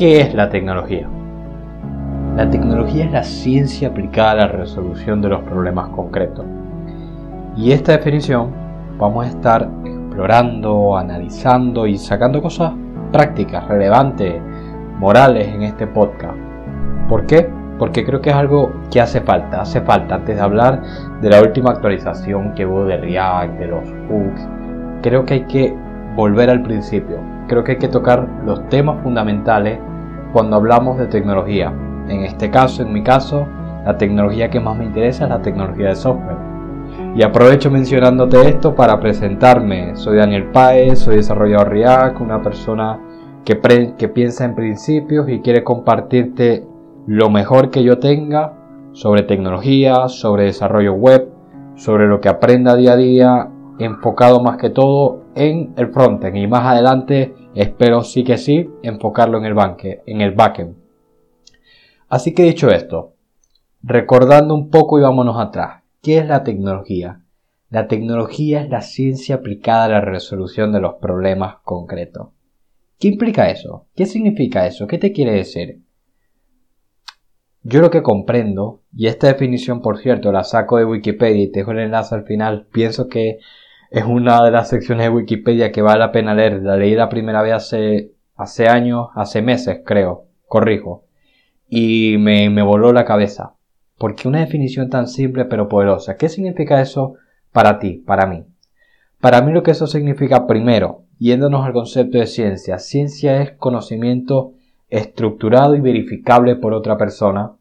¿Qué es la tecnología? La tecnología es la ciencia aplicada a la resolución de los problemas concretos. Y esta definición vamos a estar explorando, analizando y sacando cosas prácticas, relevantes, morales en este podcast. ¿Por qué? Porque creo que es algo que hace falta, hace falta antes de hablar de la última actualización que hubo de React, de los hooks. Creo que hay que volver al principio. Creo que hay que tocar los temas fundamentales cuando hablamos de tecnología. En este caso, en mi caso, la tecnología que más me interesa es la tecnología de software. Y aprovecho mencionándote esto para presentarme. Soy Daniel Paez, soy desarrollador React, una persona que, que piensa en principios y quiere compartirte lo mejor que yo tenga sobre tecnología, sobre desarrollo web, sobre lo que aprenda día a día, enfocado más que todo en el frontend y más adelante espero sí que sí enfocarlo en el, en el backend. Así que dicho esto, recordando un poco y vámonos atrás, ¿qué es la tecnología? La tecnología es la ciencia aplicada a la resolución de los problemas concretos. ¿Qué implica eso? ¿Qué significa eso? ¿Qué te quiere decir? Yo lo que comprendo, y esta definición por cierto la saco de Wikipedia y te dejo el enlace al final, pienso que es una de las secciones de Wikipedia que vale la pena leer. La leí la primera vez hace, hace años, hace meses creo, corrijo, y me, me voló la cabeza. Porque una definición tan simple pero poderosa. ¿Qué significa eso para ti, para mí? Para mí lo que eso significa primero, yéndonos al concepto de ciencia. Ciencia es conocimiento estructurado y verificable por otra persona.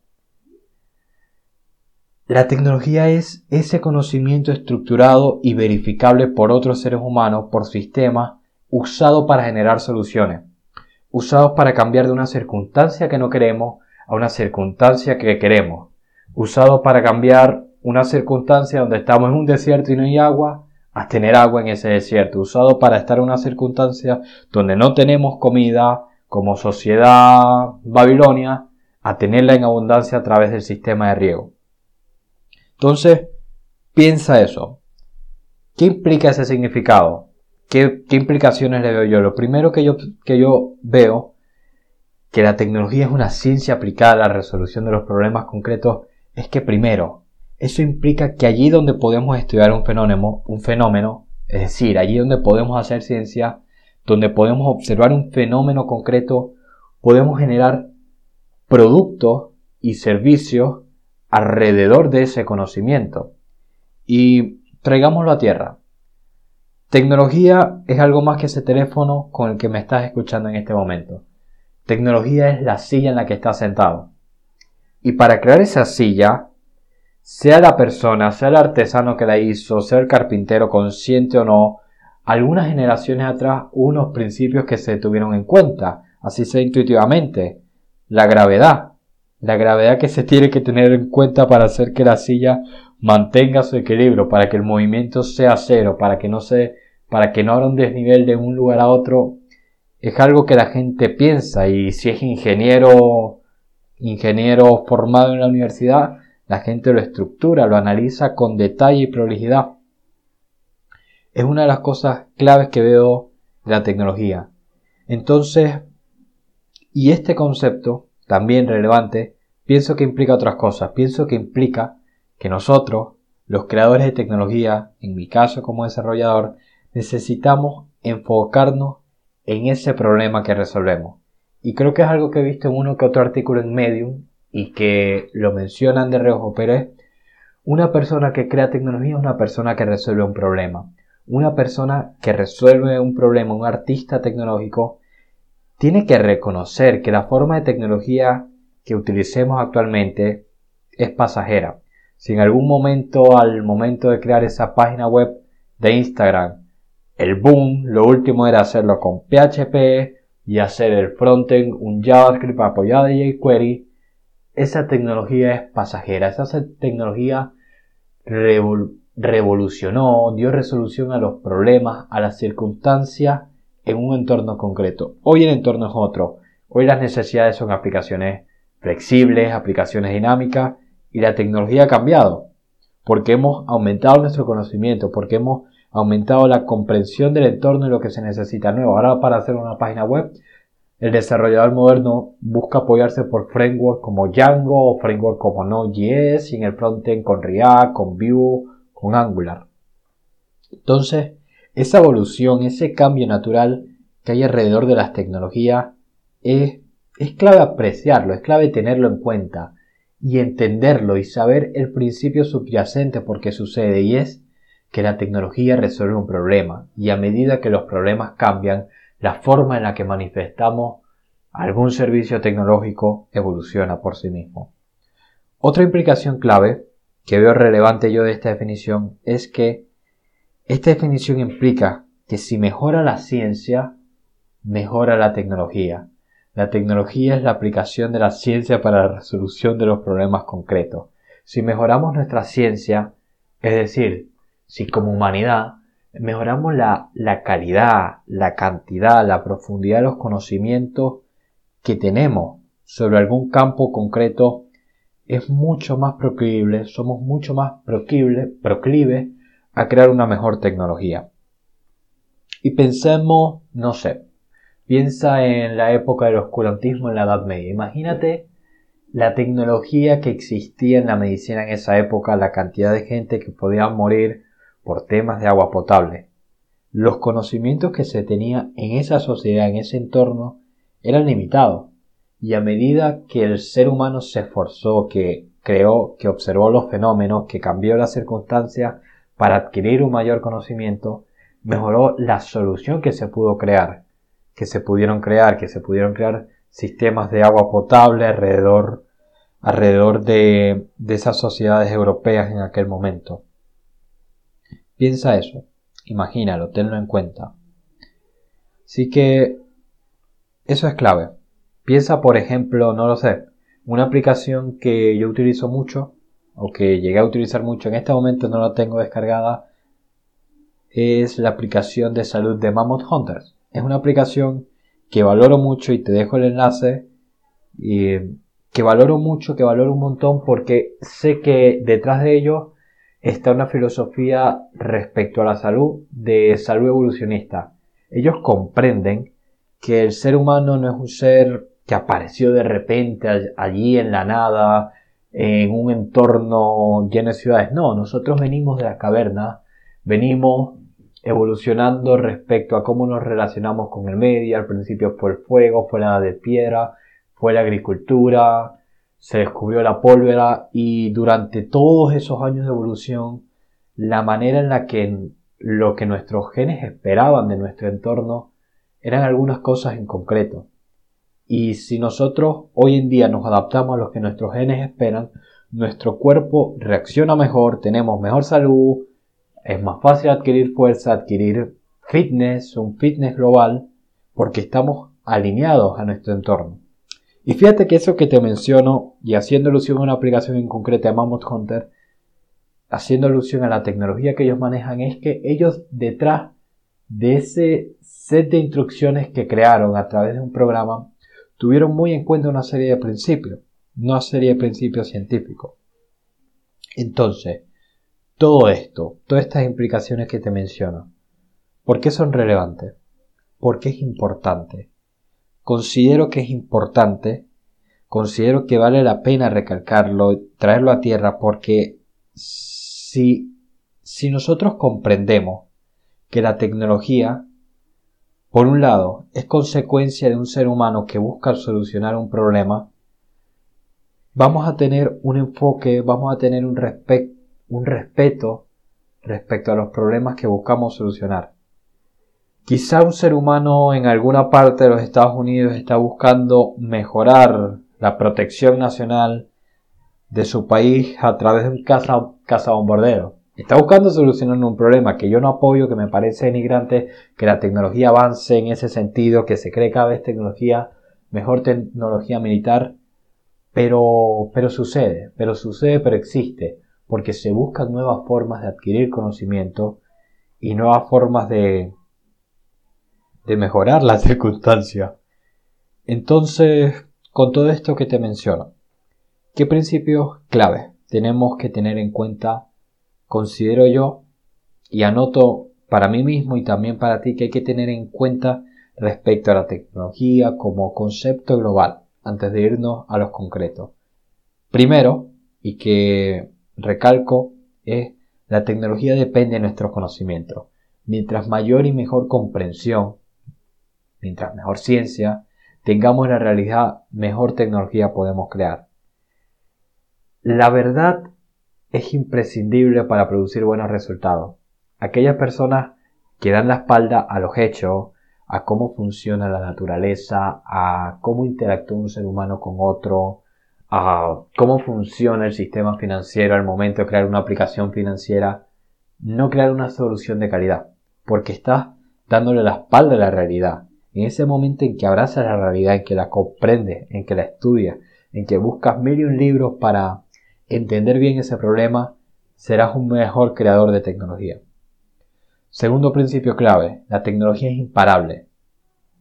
La tecnología es ese conocimiento estructurado y verificable por otros seres humanos, por sistemas, usado para generar soluciones, usados para cambiar de una circunstancia que no queremos a una circunstancia que queremos, usado para cambiar una circunstancia donde estamos en un desierto y no hay agua a tener agua en ese desierto, usado para estar en una circunstancia donde no tenemos comida, como sociedad babilonia, a tenerla en abundancia a través del sistema de riego. Entonces, piensa eso. ¿Qué implica ese significado? ¿Qué, implicaciones le veo yo? Lo primero que yo, que yo veo, que la tecnología es una ciencia aplicada a la resolución de los problemas concretos, es que primero, eso implica que allí donde podemos estudiar un fenómeno, un fenómeno, es decir, allí donde podemos hacer ciencia, donde podemos observar un fenómeno concreto, podemos generar productos y servicios alrededor de ese conocimiento. Y traigámoslo a tierra. Tecnología es algo más que ese teléfono con el que me estás escuchando en este momento. Tecnología es la silla en la que estás sentado. Y para crear esa silla, sea la persona, sea el artesano que la hizo, sea el carpintero consciente o no, algunas generaciones atrás unos principios que se tuvieron en cuenta, así sea intuitivamente. La gravedad. La gravedad que se tiene que tener en cuenta para hacer que la silla mantenga su equilibrio, para que el movimiento sea cero, para que no se, para que no un desnivel de un lugar a otro, es algo que la gente piensa y si es ingeniero, ingeniero formado en la universidad, la gente lo estructura, lo analiza con detalle y prolijidad. Es una de las cosas claves que veo de la tecnología. Entonces, y este concepto, también relevante, pienso que implica otras cosas. Pienso que implica que nosotros, los creadores de tecnología, en mi caso como desarrollador, necesitamos enfocarnos en ese problema que resolvemos. Y creo que es algo que he visto en uno que otro artículo en Medium y que lo mencionan de reojo, pero es una persona que crea tecnología es una persona que resuelve un problema una persona que resuelve un problema, un artista tecnológico, tiene que reconocer que la forma de tecnología que utilicemos actualmente es pasajera. Si en algún momento, al momento de crear esa página web de Instagram, el boom, lo último era hacerlo con PHP y hacer el frontend un JavaScript apoyado de jQuery, esa tecnología es pasajera, esa tecnología revolucionó, dio resolución a los problemas, a las circunstancias en un entorno concreto. Hoy el entorno es otro. Hoy las necesidades son aplicaciones flexibles, aplicaciones dinámicas y la tecnología ha cambiado porque hemos aumentado nuestro conocimiento, porque hemos aumentado la comprensión del entorno y lo que se necesita nuevo. Ahora para hacer una página web El desarrollador moderno busca apoyarse por frameworks como Django o frameworks como Node.js y en el frontend con React, con Vue, con Angular. Entonces, esa evolución, ese cambio natural que hay alrededor de las tecnologías es, es clave apreciarlo, es clave tenerlo en cuenta y entenderlo y saber el principio subyacente por qué sucede y es que la tecnología resuelve un problema y a medida que los problemas cambian, la forma en la que manifestamos algún servicio tecnológico evoluciona por sí mismo. Otra implicación clave que veo relevante yo de esta definición es que esta definición implica que si mejora la ciencia, mejora la tecnología. La tecnología es la aplicación de la ciencia para la resolución de los problemas concretos. Si mejoramos nuestra ciencia, es decir, si como humanidad mejoramos la, la calidad, la cantidad, la profundidad de los conocimientos que tenemos sobre algún campo concreto, es mucho más proclive, somos mucho más proclives proclive a crear una mejor tecnología. Y pensemos, no sé, piensa en la época del oscurantismo en la Edad Media. Imagínate la tecnología que existía en la medicina en esa época, la cantidad de gente que podía morir por temas de agua potable. Los conocimientos que se tenía en esa sociedad, en ese entorno, eran limitados. Y a medida que el ser humano se esforzó, que creó, que observó los fenómenos, que cambió las circunstancias para adquirir un mayor conocimiento, mejoró la solución que se pudo crear, que se pudieron crear, que se pudieron crear sistemas de agua potable alrededor, alrededor de, de esas sociedades europeas en aquel momento. Piensa eso, imagínalo, tenlo en cuenta. Así que eso es clave. Piensa, por ejemplo, no lo sé, una aplicación que yo utilizo mucho o que llegué a utilizar mucho, en este momento no la tengo descargada, es la aplicación de salud de Mammoth Hunters. Es una aplicación que valoro mucho y te dejo el enlace. Y que valoro mucho, que valoro un montón porque sé que detrás de ello está una filosofía respecto a la salud de salud evolucionista. Ellos comprenden que el ser humano no es un ser que apareció de repente allí en la nada, en un entorno lleno de ciudades. No, nosotros venimos de la caverna, venimos evolucionando respecto a cómo nos relacionamos con el medio. Al principio fue el fuego, fue la de piedra, fue la agricultura, se descubrió la pólvora y durante todos esos años de evolución, la manera en la que lo que nuestros genes esperaban de nuestro entorno eran algunas cosas en concreto. Y si nosotros hoy en día nos adaptamos a lo que nuestros genes esperan, nuestro cuerpo reacciona mejor, tenemos mejor salud, es más fácil adquirir fuerza, adquirir fitness, un fitness global, porque estamos alineados a nuestro entorno. Y fíjate que eso que te menciono, y haciendo alusión a una aplicación en concreto de Mammoth Hunter, haciendo alusión a la tecnología que ellos manejan, es que ellos detrás de ese set de instrucciones que crearon a través de un programa, tuvieron muy en cuenta una serie de principios, una serie de principios científicos. Entonces, todo esto, todas estas implicaciones que te menciono, ¿por qué son relevantes? ¿Por qué es importante? considero que es importante, considero que vale la pena recalcarlo, traerlo a tierra, porque si, si nosotros comprendemos que la tecnología, por un lado, es consecuencia de un ser humano que busca solucionar un problema, vamos a tener un enfoque, vamos a tener un, un respeto respecto a los problemas que buscamos solucionar. Quizá un ser humano en alguna parte de los Estados Unidos está buscando mejorar la protección nacional de su país a través de un caza, bombardero. Está buscando solucionar un problema que yo no apoyo, que me parece denigrante, que la tecnología avance en ese sentido, que se cree cada vez tecnología, mejor tecnología militar, pero, pero sucede, pero sucede, pero existe, porque se buscan nuevas formas de adquirir conocimiento y nuevas formas de, de mejorar la circunstancia. Entonces, con todo esto que te menciono, ¿qué principios clave tenemos que tener en cuenta? Considero yo y anoto para mí mismo y también para ti que hay que tener en cuenta respecto a la tecnología como concepto global antes de irnos a los concretos. Primero, y que recalco, es la tecnología depende de nuestros conocimientos. Mientras mayor y mejor comprensión, mientras mejor ciencia, tengamos la realidad, mejor tecnología podemos crear. La verdad es imprescindible para producir buenos resultados. Aquellas personas que dan la espalda a los hechos, a cómo funciona la naturaleza, a cómo interactúa un ser humano con otro, a cómo funciona el sistema financiero al momento de crear una aplicación financiera, no crear una solución de calidad, porque estás dándole la espalda a la realidad. En ese momento en que abrazas la realidad, en que la comprendes, en que la estudias, en que buscas y un libros para entender bien ese problema, serás un mejor creador de tecnología. Segundo principio clave, la tecnología es imparable.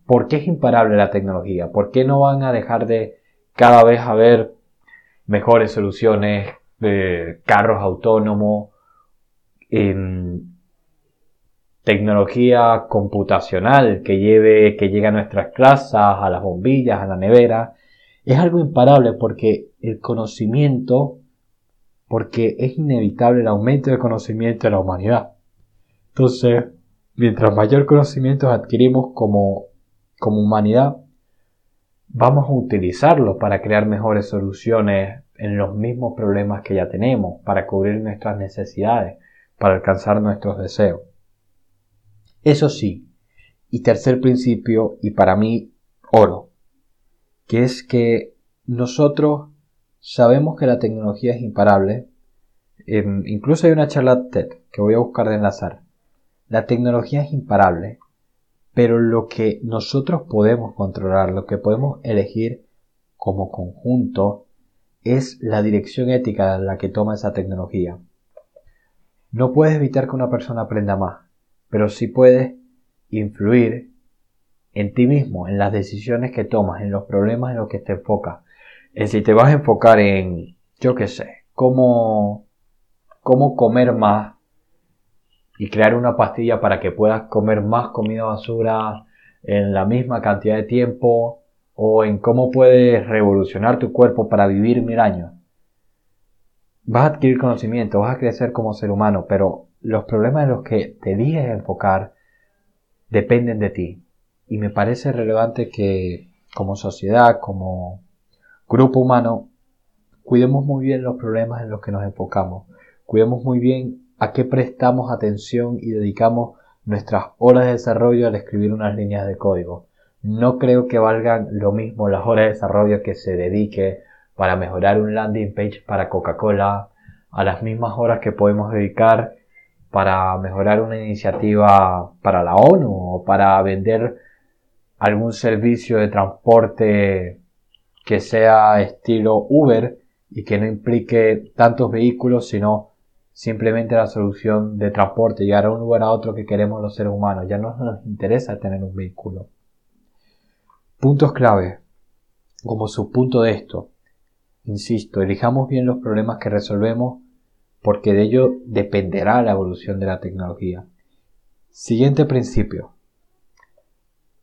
¿Por qué es imparable la tecnología? ¿Por qué no van a dejar de cada vez haber mejores soluciones, carros autónomos, tecnología computacional que lleve, que llegue a nuestras clases, a las bombillas, a la nevera? Es algo imparable porque el conocimiento, porque es inevitable el aumento de conocimiento de la humanidad. Entonces, mientras mayor conocimiento adquirimos como, como humanidad, vamos a utilizarlo para crear mejores soluciones en los mismos problemas que ya tenemos, para cubrir nuestras necesidades, para alcanzar nuestros deseos. Eso sí, y tercer principio, y para mí oro, que es que nosotros sabemos que la tecnología es imparable. incluso hay una charla TED que voy a buscar de enlazar, la tecnología es imparable, pero lo que nosotros podemos controlar, lo que podemos elegir como conjunto, es la dirección ética en la que toma esa tecnología. No puedes evitar que una persona aprenda más, pero sí puedes influir en ti mismo, en las decisiones que tomas, en los problemas en los que te enfocas. Es si te vas a enfocar en, yo qué sé, cómo, cómo comer más y crear una pastilla para que puedas comer más comida basura en la misma cantidad de tiempo o en cómo puedes revolucionar tu cuerpo para vivir mil años. Vas a adquirir conocimiento, vas a crecer como ser humano, pero los problemas en los que te eliges enfocar dependen de ti. Y me parece relevante que como sociedad, como grupo humano, cuidemos muy bien los problemas en los que nos enfocamos. Cuidemos muy bien a qué prestamos atención y dedicamos nuestras horas de desarrollo al escribir unas líneas de código. No creo que valgan lo mismo las horas de desarrollo que se dedique para mejorar un landing page para Coca-Cola, a las mismas horas que podemos dedicar para mejorar una iniciativa para la ONU o para vender algún servicio de transporte que sea estilo Uber y que no implique tantos vehículos, sino simplemente la solución de transporte, llegar a un lugar a otro que queremos los seres humanos. Ya no nos interesa tener un vehículo. Puntos clave, como subpunto de esto. Insisto, elijamos bien los problemas que resolvemos porque de ello dependerá la evolución de la tecnología. Siguiente principio.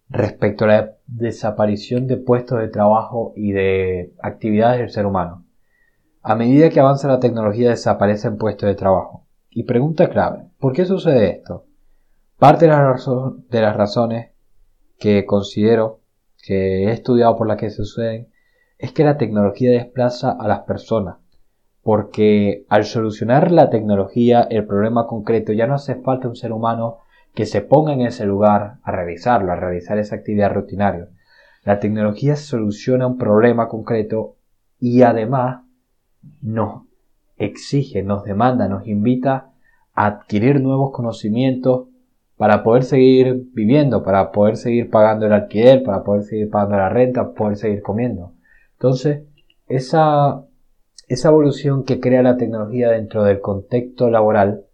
Respecto a la desaparición de puestos de trabajo y de actividades del ser humano. A medida que avanza la tecnología desaparecen puestos de trabajo. Y pregunta clave, ¿por qué sucede esto? Parte de, las razones que considero que he estudiado por las que suceden es que la tecnología desplaza a las personas, porque al solucionar la tecnología el problema concreto ya no hace falta un ser humano que se ponga en ese lugar a realizarlo, a realizar esa actividad rutinaria. La tecnología soluciona un problema concreto y además nos exige, nos demanda, nos invita a adquirir nuevos conocimientos para poder seguir viviendo, para poder seguir pagando el alquiler, para poder seguir pagando la renta, poder seguir comiendo. Entonces, esa, esa evolución que crea la tecnología dentro del contexto laboral,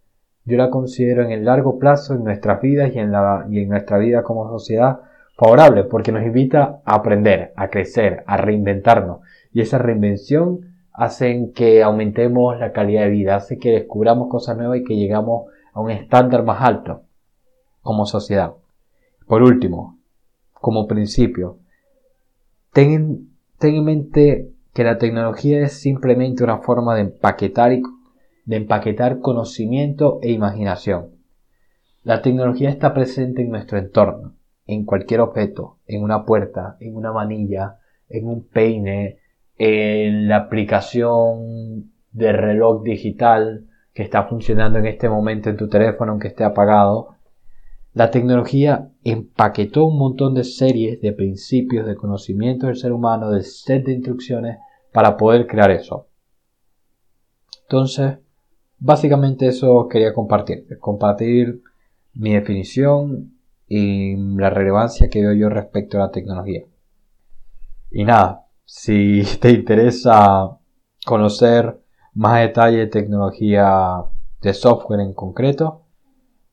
yo la considero en el largo plazo en nuestras vidas y en, la, y en nuestra vida como sociedad favorable, porque nos invita a aprender, a crecer, a reinventarnos. Y esa reinvención hacen que aumentemos la calidad de vida, hace que descubramos cosas nuevas y que llegamos a un estándar más alto como sociedad. Por último, como principio, ten, en mente que la tecnología es simplemente una forma de empaquetar, de empaquetar conocimiento e imaginación. La tecnología está presente en nuestro entorno, en cualquier objeto, en una puerta, en una manilla, en un peine, en la aplicación de reloj digital que está funcionando en este momento en tu teléfono aunque esté apagado, la tecnología empaquetó un montón de series de principios, de conocimientos del ser humano, de set de instrucciones para poder crear eso. Entonces, básicamente eso quería compartir, compartir mi definición y la relevancia que veo yo respecto a la tecnología. Y nada, si te interesa conocer más detalle de tecnología de software en concreto,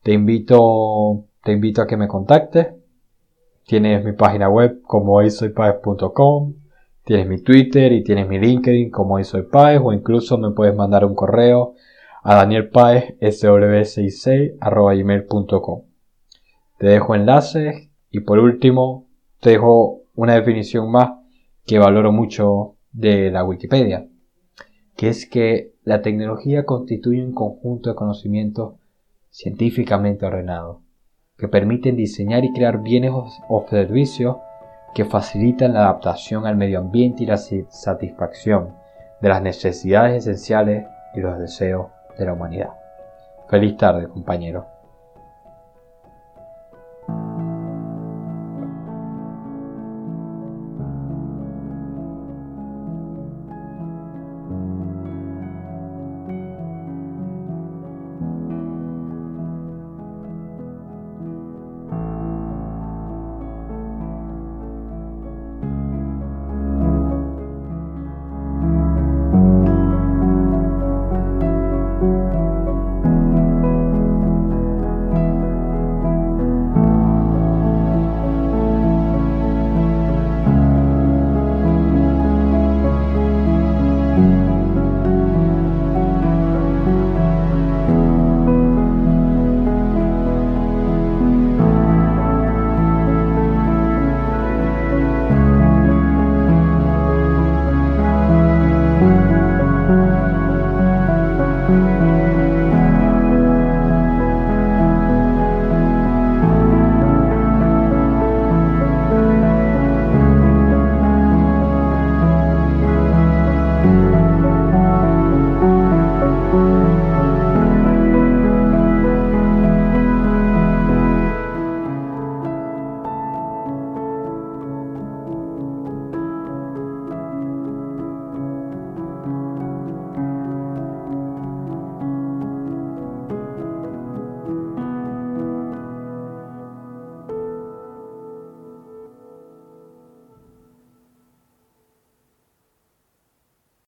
te invito, te invito a que me contactes. Tienes mi página web como hoysoypaez.com, tienes mi Twitter y tienes mi LinkedIn como hoysoypaez o incluso me puedes mandar un correo a danielpaez.sw66.gmail.com Te dejo enlaces y por último te dejo una definición más que valoro mucho de la Wikipedia que es que la tecnología constituye un conjunto de conocimientos científicamente ordenados, que permiten diseñar y crear bienes o servicios que facilitan la adaptación al medio ambiente y la satisfacción de las necesidades esenciales y los deseos de la humanidad. Feliz tarde, compañeros.